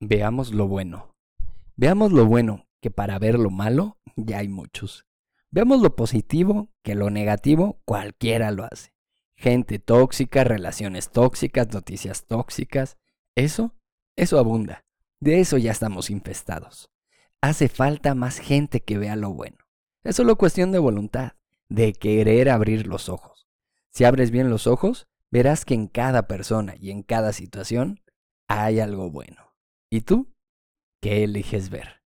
Veamos lo bueno. Veamos lo bueno, que para ver lo malo ya hay muchos. Veamos lo positivo, que lo negativo cualquiera lo hace. Gente tóxica, relaciones tóxicas, noticias tóxicas. Eso, eso abunda. De eso ya estamos infestados. Hace falta más gente que vea lo bueno. Es solo cuestión de voluntad, de querer abrir los ojos. Si abres bien los ojos, verás que en cada persona y en cada situación hay algo bueno. ¿Y tú? ¿Qué eliges ver?